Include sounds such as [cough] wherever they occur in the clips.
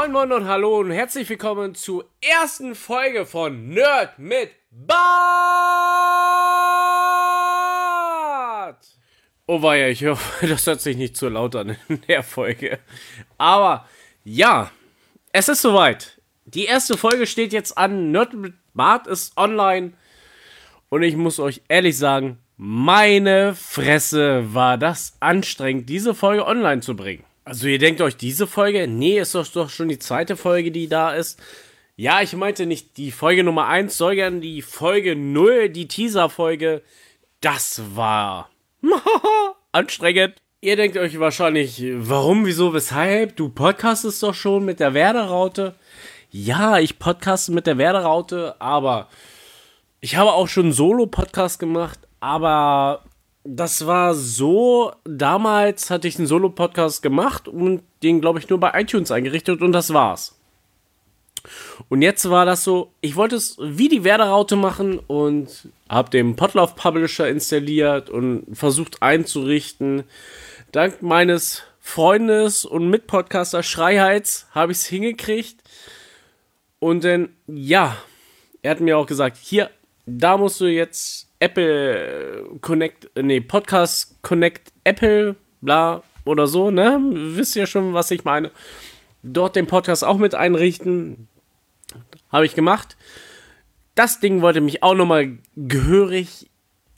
Moin moin und hallo und herzlich willkommen zur ersten Folge von Nerd mit Bart. Oh weia, ich hoffe, [laughs] das hört sich nicht zu laut an in der Folge. Aber ja, es ist soweit. Die erste Folge steht jetzt an. Nerd mit Bart ist online. Und ich muss euch ehrlich sagen, meine Fresse war das anstrengend, diese Folge online zu bringen. Also ihr denkt euch, diese Folge? Nee, ist doch, doch schon die zweite Folge, die da ist. Ja, ich meinte nicht die Folge Nummer 1, sondern die Folge 0, die Teaser-Folge. Das war [laughs] anstrengend. Ihr denkt euch wahrscheinlich, warum, wieso, weshalb? Du podcastest doch schon mit der Werderaute. Ja, ich podcaste mit der Werderaute, aber ich habe auch schon Solo-Podcast gemacht, aber das war so, damals hatte ich einen Solo-Podcast gemacht und den, glaube ich, nur bei iTunes eingerichtet und das war's. Und jetzt war das so, ich wollte es wie die Werderaute machen und habe den Potlauf Publisher installiert und versucht einzurichten. Dank meines Freundes und Mitpodcaster Schreiheiz habe ich es hingekriegt. Und dann, ja, er hat mir auch gesagt, hier, da musst du jetzt Apple Connect, nee, Podcast Connect Apple, bla oder so, ne? Wisst ihr schon, was ich meine? Dort den Podcast auch mit einrichten. Habe ich gemacht. Das Ding wollte mich auch nochmal gehörig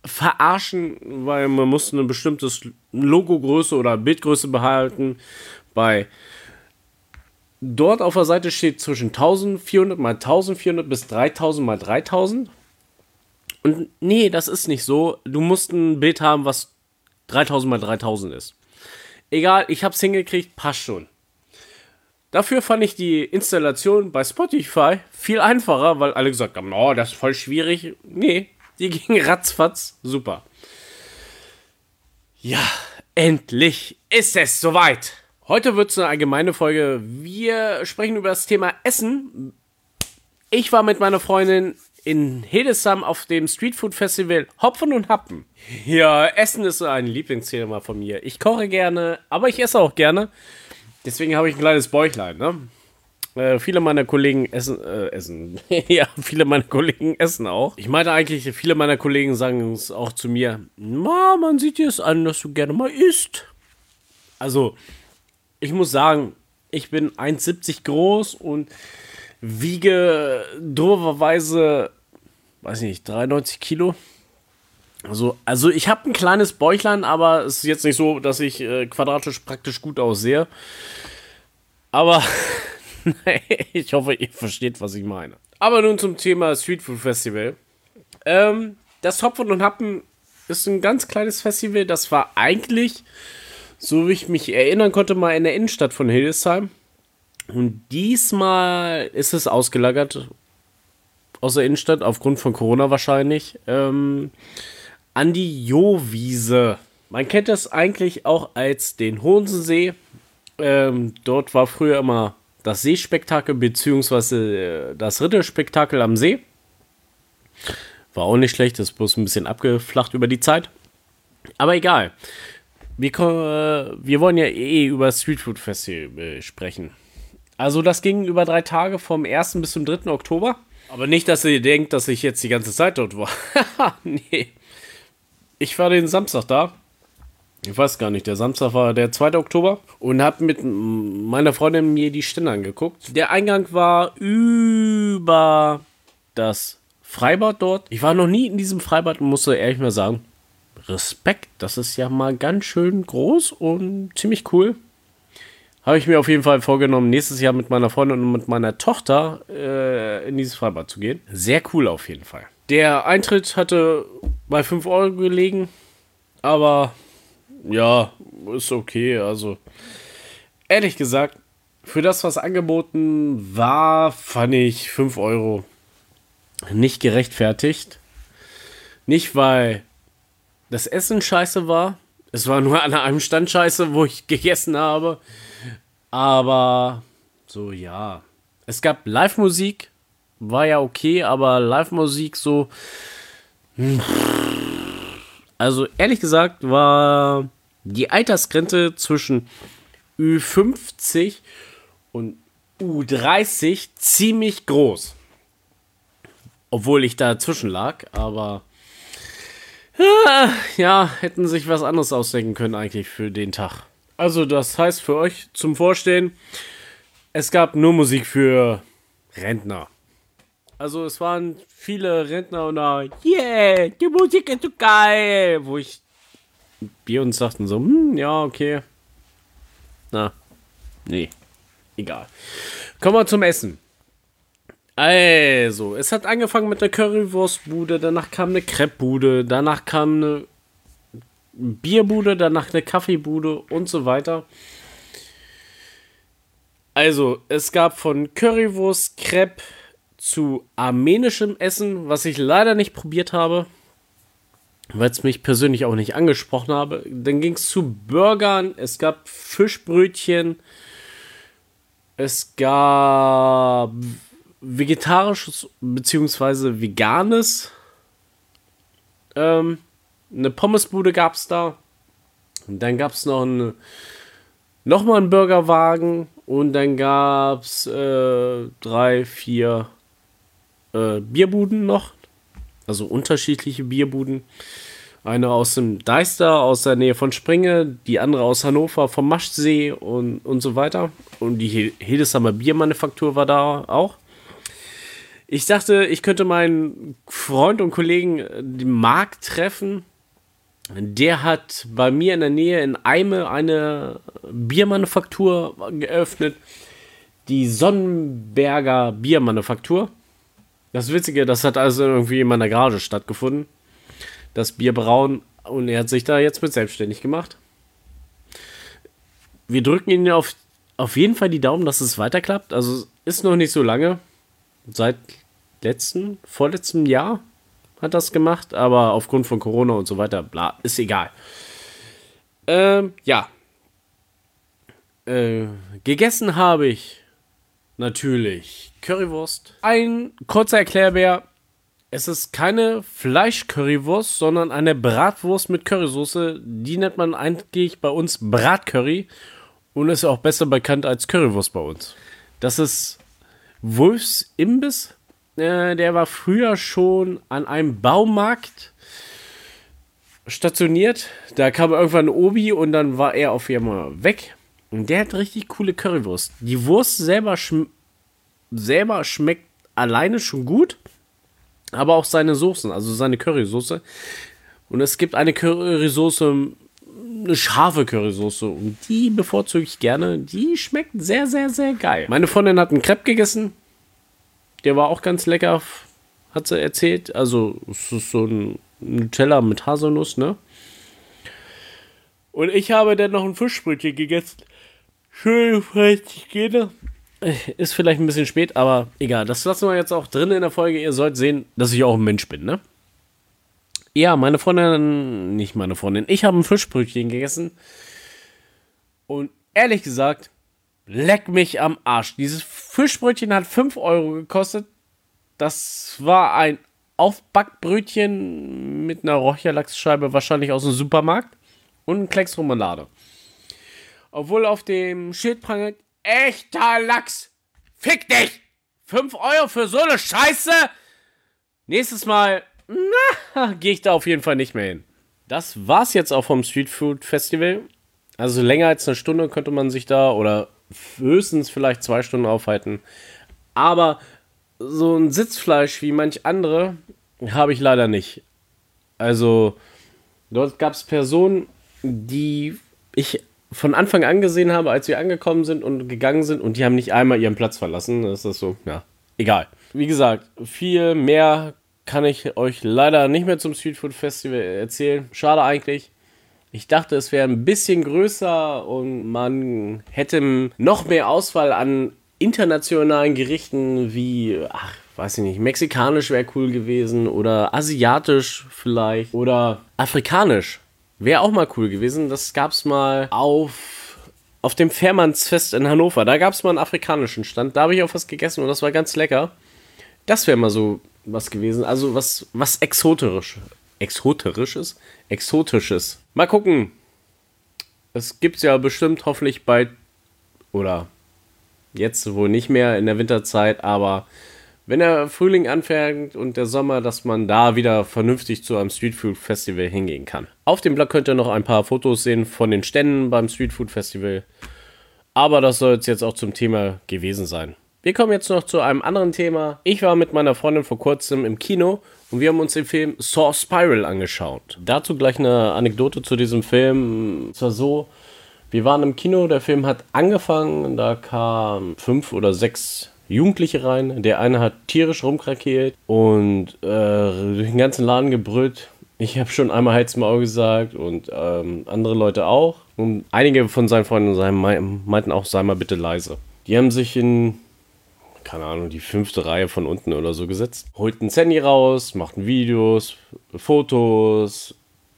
verarschen, weil man musste eine bestimmte Logogröße oder Bildgröße behalten. Bei dort auf der Seite steht zwischen 1400 mal 1400 bis 3000 mal 3000. Und nee, das ist nicht so. Du musst ein Bild haben, was 3000 mal 3000 ist. Egal, ich hab's hingekriegt, passt schon. Dafür fand ich die Installation bei Spotify viel einfacher, weil alle gesagt haben, oh, das ist voll schwierig. Nee, die [laughs] ging ratzfatz, super. Ja, endlich ist es soweit. Heute wird es eine allgemeine Folge. Wir sprechen über das Thema Essen. Ich war mit meiner Freundin in Hildesheim auf dem Streetfood Festival Hopfen und Happen. Ja, Essen ist ein Lieblingsthema von mir. Ich koche gerne, aber ich esse auch gerne. Deswegen habe ich ein kleines Bäuchlein, ne? Äh, viele meiner Kollegen essen, äh, essen. [laughs] ja, viele meiner Kollegen essen auch. Ich meinte eigentlich, viele meiner Kollegen sagen es auch zu mir, Ma, man sieht dir es an, dass du gerne mal isst. Also, ich muss sagen, ich bin 1,70 groß und wiege doverweise, weiß ich nicht, 93 Kilo. Also, also ich habe ein kleines Bäuchlein, aber es ist jetzt nicht so, dass ich äh, quadratisch praktisch gut aussehe. Aber [laughs] ich hoffe, ihr versteht, was ich meine. Aber nun zum Thema Street Food Festival. Ähm, das Hopfen und Happen ist ein ganz kleines Festival. Das war eigentlich, so wie ich mich erinnern konnte, mal in der Innenstadt von Hildesheim. Und diesmal ist es ausgelagert aus der Innenstadt, aufgrund von Corona wahrscheinlich, ähm, an die Jo-Wiese. Man kennt das eigentlich auch als den Hohensee. Ähm, dort war früher immer das Seespektakel bzw. Äh, das Ritterspektakel am See. War auch nicht schlecht, ist bloß ein bisschen abgeflacht über die Zeit. Aber egal. Wir, äh, wir wollen ja eh über Streetfood Festival sprechen. Also das ging über drei Tage vom 1. bis zum 3. Oktober. Aber nicht, dass ihr denkt, dass ich jetzt die ganze Zeit dort war. [laughs] nee. Ich war den Samstag da. Ich weiß gar nicht, der Samstag war der 2. Oktober und habe mit meiner Freundin mir die Stände angeguckt. Der Eingang war über das Freibad dort. Ich war noch nie in diesem Freibad und musste ehrlich mal sagen, Respekt, das ist ja mal ganz schön groß und ziemlich cool habe ich mir auf jeden Fall vorgenommen, nächstes Jahr mit meiner Freundin und mit meiner Tochter äh, in dieses Freibad zu gehen. Sehr cool auf jeden Fall. Der Eintritt hatte bei 5 Euro gelegen, aber ja, ist okay. Also, ehrlich gesagt, für das, was angeboten war, fand ich 5 Euro nicht gerechtfertigt. Nicht, weil das Essen scheiße war. Es war nur an einem Stand scheiße, wo ich gegessen habe. Aber so, ja. Es gab Live-Musik, war ja okay, aber Live-Musik so. Also ehrlich gesagt war die Altersgrenze zwischen Ü50 und U30 ziemlich groß. Obwohl ich dazwischen lag, aber ja, hätten sich was anderes ausdenken können eigentlich für den Tag. Also das heißt für euch zum Vorstehen, es gab nur Musik für Rentner. Also es waren viele Rentner und da, yeah, die Musik ist so geil. Wo ich, wir uns sagten so, hm, ja, okay. Na, nee, egal. Kommen wir zum Essen. Also, es hat angefangen mit der Currywurstbude, danach kam eine Crepebude, danach kam eine Bierbude, danach eine Kaffeebude und so weiter. Also, es gab von Currywurst, Crepe zu armenischem Essen, was ich leider nicht probiert habe, weil es mich persönlich auch nicht angesprochen habe. Dann ging es zu Burgern, es gab Fischbrötchen, es gab vegetarisches bzw. veganes. Ähm, eine Pommesbude gab es da. Und dann gab es noch eine, nochmal einen Burgerwagen und dann gab es äh, drei, vier äh, Bierbuden noch. Also unterschiedliche Bierbuden. Eine aus dem Deister, aus der Nähe von Springe, die andere aus Hannover vom Maschsee und, und so weiter. Und die Hildesheimer Biermanufaktur war da auch. Ich dachte, ich könnte meinen Freund und Kollegen, äh, Marc, treffen. Der hat bei mir in der Nähe in Eime eine Biermanufaktur geöffnet. Die Sonnenberger Biermanufaktur. Das Witzige, das hat also irgendwie in meiner Garage stattgefunden das Bier brauen und er hat sich da jetzt mit selbstständig gemacht. Wir drücken ihn auf, auf jeden Fall die Daumen, dass es weiterklappt. Also ist noch nicht so lange. Seit letzten, vorletzten Jahr hat das gemacht, aber aufgrund von Corona und so weiter, bla, ist egal. Ähm, ja. Äh, gegessen habe ich natürlich Currywurst. Ein kurzer Erklärbär. Es ist keine Fleisch-Currywurst, sondern eine Bratwurst mit Currysoße. Die nennt man eigentlich bei uns Bratcurry und ist auch besser bekannt als Currywurst bei uns. Das ist Wolfs Imbiss. Äh, der war früher schon an einem Baumarkt stationiert. Da kam irgendwann ein Obi und dann war er auf einmal weg. Und der hat richtig coole Currywurst. Die Wurst selber, schm selber schmeckt alleine schon gut aber auch seine Soßen, also seine Currysoße. Und es gibt eine Currysoße, eine scharfe Currysoße und die bevorzuge ich gerne. Die schmeckt sehr, sehr, sehr geil. Meine Freundin hat einen Crepe gegessen. Der war auch ganz lecker, hat sie erzählt. Also, es ist so ein Nutella mit Haselnuss, ne? Und ich habe dann noch ein Fischbrötchen gegessen. Schön, falls ich gehe. Ist vielleicht ein bisschen spät, aber egal. Das lassen wir jetzt auch drin in der Folge. Ihr sollt sehen, dass ich auch ein Mensch bin, ne? Ja, meine Freundin, nicht meine Freundin, ich habe ein Fischbrötchen gegessen. Und ehrlich gesagt, leck mich am Arsch. Dieses Fischbrötchen hat 5 Euro gekostet. Das war ein Aufbackbrötchen mit einer Räucherlachsscheibe, wahrscheinlich aus dem Supermarkt. Und ein Klecks Romanade. Obwohl auf dem Schild prangert, echter Lachs. Fick dich! 5 Euro für so eine Scheiße? Nächstes Mal, na, gehe ich da auf jeden Fall nicht mehr hin. Das war's jetzt auch vom Street Food Festival. Also länger als eine Stunde könnte man sich da oder höchstens vielleicht zwei Stunden aufhalten. Aber so ein Sitzfleisch wie manch andere habe ich leider nicht. Also dort gab es Personen, die ich von Anfang an gesehen habe, als wir angekommen sind und gegangen sind und die haben nicht einmal ihren Platz verlassen. Das ist so, ja, egal. Wie gesagt, viel mehr kann ich euch leider nicht mehr zum Street Food Festival erzählen. Schade eigentlich. Ich dachte, es wäre ein bisschen größer und man hätte noch mehr Auswahl an internationalen Gerichten wie, ach, weiß ich nicht, mexikanisch wäre cool gewesen oder asiatisch vielleicht oder afrikanisch. Wäre auch mal cool gewesen. Das gab es mal auf, auf dem Fährmannsfest in Hannover. Da gab es mal einen afrikanischen Stand. Da habe ich auch was gegessen und das war ganz lecker. Das wäre mal so was gewesen. Also was, was exoterisch. Exoterisches? Exotisches. Mal gucken. Es gibt ja bestimmt hoffentlich bald. Oder Jetzt wohl nicht mehr in der Winterzeit, aber wenn der Frühling anfängt und der Sommer, dass man da wieder vernünftig zu einem Streetfood Festival hingehen kann. Auf dem Blog könnt ihr noch ein paar Fotos sehen von den Ständen beim Streetfood Festival. Aber das soll es jetzt auch zum Thema gewesen sein. Wir kommen jetzt noch zu einem anderen Thema. Ich war mit meiner Freundin vor kurzem im Kino und wir haben uns den Film Saw Spiral angeschaut. Dazu gleich eine Anekdote zu diesem Film. Es war so, wir waren im Kino, der Film hat angefangen, da kamen fünf oder sechs Jugendliche rein. Der eine hat tierisch rumkrakeelt und äh, durch den ganzen Laden gebrüllt. Ich habe schon einmal Heiz Maul gesagt und ähm, andere Leute auch. Und einige von seinen Freunden meinten auch, sei mal bitte leise. Die haben sich in, keine Ahnung, die fünfte Reihe von unten oder so gesetzt, holten Sandy raus, machten Videos, Fotos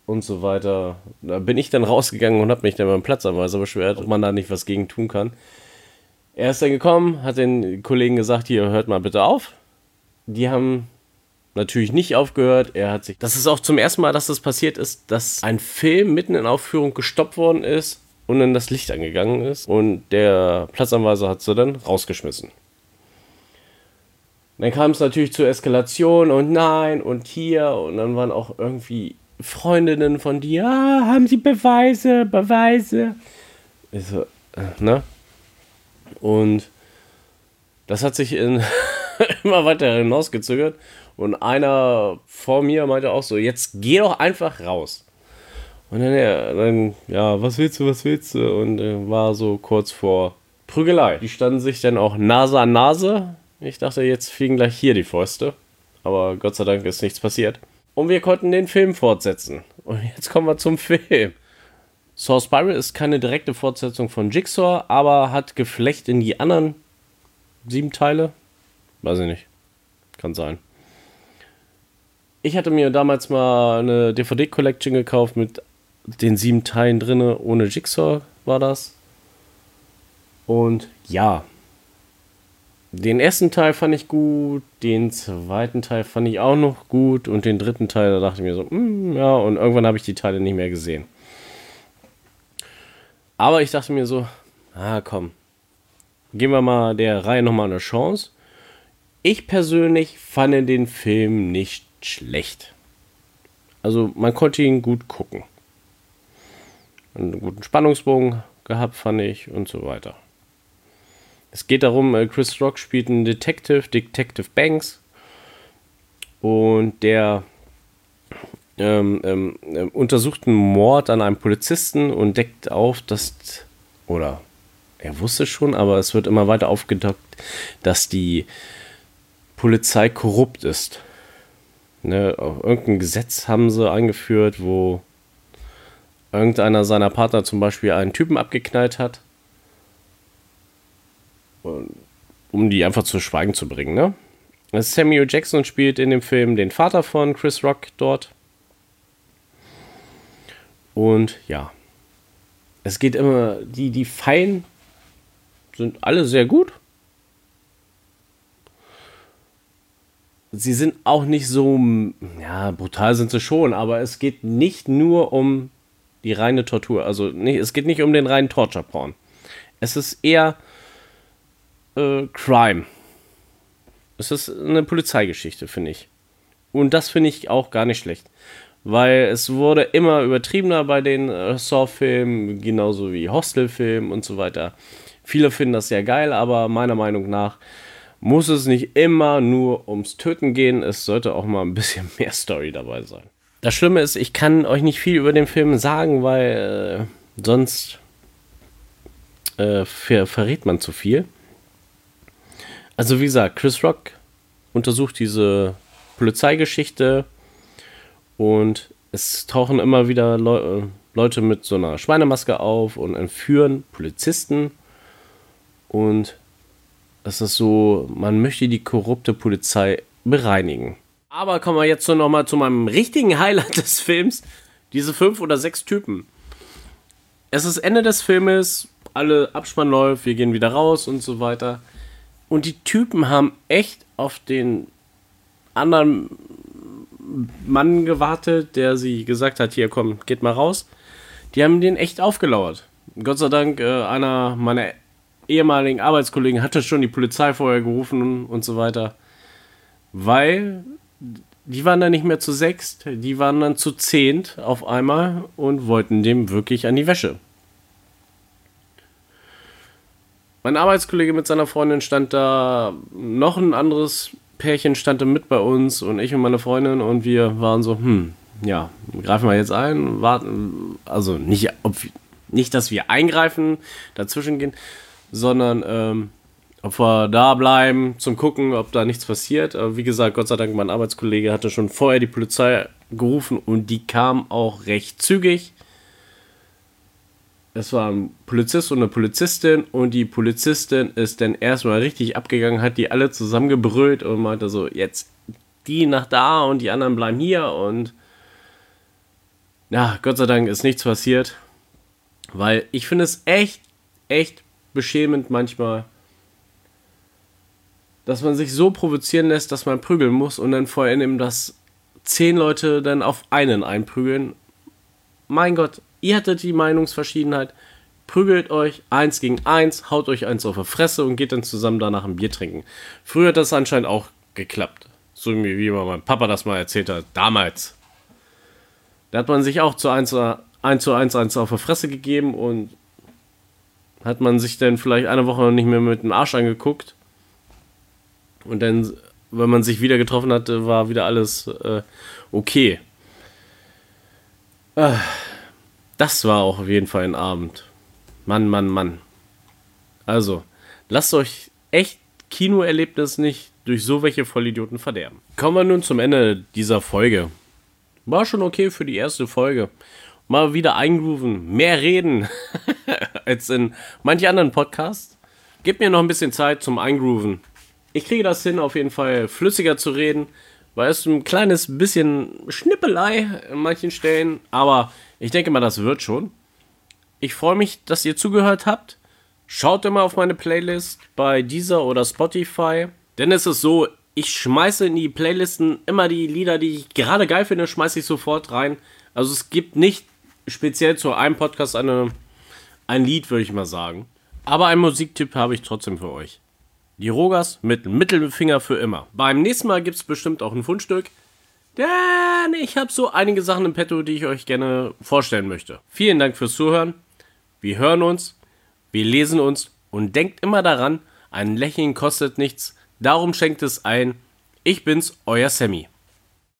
und so weiter. Da bin ich dann rausgegangen und habe mich dann beim Platzanweiser beschwert, ob man da nicht was gegen tun kann. Er ist dann gekommen, hat den Kollegen gesagt, hier hört mal bitte auf. Die haben natürlich nicht aufgehört. Er hat sich. Das ist auch zum ersten Mal, dass das passiert ist, dass ein Film mitten in Aufführung gestoppt worden ist und dann das Licht angegangen ist. Und der Platzanweiser hat sie dann rausgeschmissen. Dann kam es natürlich zur Eskalation und nein und hier und dann waren auch irgendwie Freundinnen von dir, ah, haben sie Beweise, Beweise. Ich so, äh, ne? Und das hat sich in, [laughs] immer weiter hinausgezögert. Und einer vor mir meinte auch so, jetzt geh doch einfach raus. Und dann, ja, dann, ja was willst du, was willst du? Und äh, war so kurz vor Prügelei. Die standen sich dann auch Nase an Nase. Ich dachte, jetzt fliegen gleich hier die Fäuste. Aber Gott sei Dank ist nichts passiert. Und wir konnten den Film fortsetzen. Und jetzt kommen wir zum Film. Saw Spiral ist keine direkte Fortsetzung von Jigsaw, aber hat Geflecht in die anderen sieben Teile. Weiß ich nicht. Kann sein. Ich hatte mir damals mal eine DVD-Collection gekauft mit den sieben Teilen drinne. Ohne Jigsaw war das. Und ja. Den ersten Teil fand ich gut, den zweiten Teil fand ich auch noch gut und den dritten Teil, da dachte ich mir so, mm, ja, und irgendwann habe ich die Teile nicht mehr gesehen. Aber ich dachte mir so, ah komm, geben wir mal der Reihe nochmal eine Chance. Ich persönlich fand den Film nicht schlecht. Also man konnte ihn gut gucken. Einen guten Spannungsbogen gehabt, fand ich und so weiter. Es geht darum, äh, Chris Rock spielt einen Detective, Detective Banks. Und der ähm, ähm, ähm, untersucht einen Mord an einem Polizisten und deckt auf, dass, oder er wusste schon, aber es wird immer weiter aufgedeckt, dass die Polizei korrupt ist. Ne, irgendein Gesetz haben sie eingeführt, wo irgendeiner seiner Partner zum Beispiel einen Typen abgeknallt hat, um die einfach zu Schweigen zu bringen. Ne? Samuel Jackson spielt in dem Film den Vater von Chris Rock dort. Und ja, es geht immer, die, die Fein sind alle sehr gut. Sie sind auch nicht so, ja, brutal sind sie schon, aber es geht nicht nur um die reine Tortur. Also nicht, es geht nicht um den reinen Torture-Porn. Es ist eher äh, Crime. Es ist eine Polizeigeschichte, finde ich. Und das finde ich auch gar nicht schlecht weil es wurde immer übertriebener bei den äh, Saw-Filmen, genauso wie Hostel-Filmen und so weiter. Viele finden das sehr geil, aber meiner Meinung nach muss es nicht immer nur ums Töten gehen. Es sollte auch mal ein bisschen [laughs] mehr Story dabei sein. Das Schlimme ist, ich kann euch nicht viel über den Film sagen, weil äh, sonst äh, ver verrät man zu viel. Also wie gesagt, Chris Rock untersucht diese Polizeigeschichte und es tauchen immer wieder Le äh, Leute mit so einer Schweinemaske auf und entführen Polizisten. Und es ist so, man möchte die korrupte Polizei bereinigen. Aber kommen wir jetzt so nochmal zu meinem richtigen Highlight [laughs] des Films. Diese fünf oder sechs Typen. Es ist Ende des Filmes, alle Abspann läuft, wir gehen wieder raus und so weiter. Und die Typen haben echt auf den anderen Mann gewartet, der sie gesagt hat, hier komm, geht mal raus. Die haben den echt aufgelauert. Gott sei Dank, äh, einer meiner ehemaligen Arbeitskollegen hatte schon die Polizei vorher gerufen und so weiter. Weil die waren dann nicht mehr zu sechst, die waren dann zu zehnt auf einmal und wollten dem wirklich an die Wäsche. Mein Arbeitskollege mit seiner Freundin stand da, noch ein anderes Pärchen stand da mit bei uns und ich und meine Freundin und wir waren so, hm, ja, greifen wir jetzt ein, warten, also nicht, ob, nicht dass wir eingreifen, dazwischen gehen, sondern ähm, ob wir da bleiben zum Gucken, ob da nichts passiert. Aber wie gesagt, Gott sei Dank, mein Arbeitskollege hatte schon vorher die Polizei gerufen und die kam auch recht zügig. Es war ein Polizist und eine Polizistin und die Polizistin ist dann erstmal richtig abgegangen, hat die alle zusammengebrüllt und meinte so, jetzt die nach da und die anderen bleiben hier und ja, Gott sei Dank ist nichts passiert, weil ich finde es echt, echt beschämend manchmal, dass man sich so provozieren lässt, dass man prügeln muss und dann vor allem, dass zehn Leute dann auf einen einprügeln. Mein Gott, ihr hattet die Meinungsverschiedenheit. Prügelt euch eins gegen eins, haut euch eins auf die Fresse und geht dann zusammen danach ein Bier trinken. Früher hat das anscheinend auch geklappt. So wie, mein Papa das mal erzählt hat. Damals. Da hat man sich auch zu eins, eins zu eins, eins auf die Fresse gegeben und hat man sich dann vielleicht eine Woche nicht mehr mit dem Arsch angeguckt und dann, wenn man sich wieder getroffen hatte, war wieder alles äh, okay. Ah, das war auch auf jeden Fall ein Abend. Mann, Mann, Mann. Also, lasst euch echt Kinoerlebnis nicht durch so welche Vollidioten verderben. Kommen wir nun zum Ende dieser Folge. War schon okay für die erste Folge. Mal wieder eingrooven, mehr reden [laughs] als in manchen anderen Podcasts. Gebt mir noch ein bisschen Zeit zum Eingrooven ich kriege das hin, auf jeden Fall flüssiger zu reden, weil es ein kleines bisschen Schnippelei in manchen Stellen, aber ich denke mal, das wird schon. Ich freue mich, dass ihr zugehört habt. Schaut immer auf meine Playlist bei dieser oder Spotify, denn es ist so, ich schmeiße in die Playlisten immer die Lieder, die ich gerade geil finde, schmeiße ich sofort rein. Also es gibt nicht speziell zu einem Podcast eine, ein Lied, würde ich mal sagen. Aber einen Musiktipp habe ich trotzdem für euch. Die Rogas mit Mittelfinger für immer. Beim nächsten Mal gibt es bestimmt auch ein Fundstück. Denn ich habe so einige Sachen im Petto, die ich euch gerne vorstellen möchte. Vielen Dank fürs Zuhören. Wir hören uns, wir lesen uns und denkt immer daran, ein Lächeln kostet nichts. Darum schenkt es ein. Ich bin's, euer Sammy.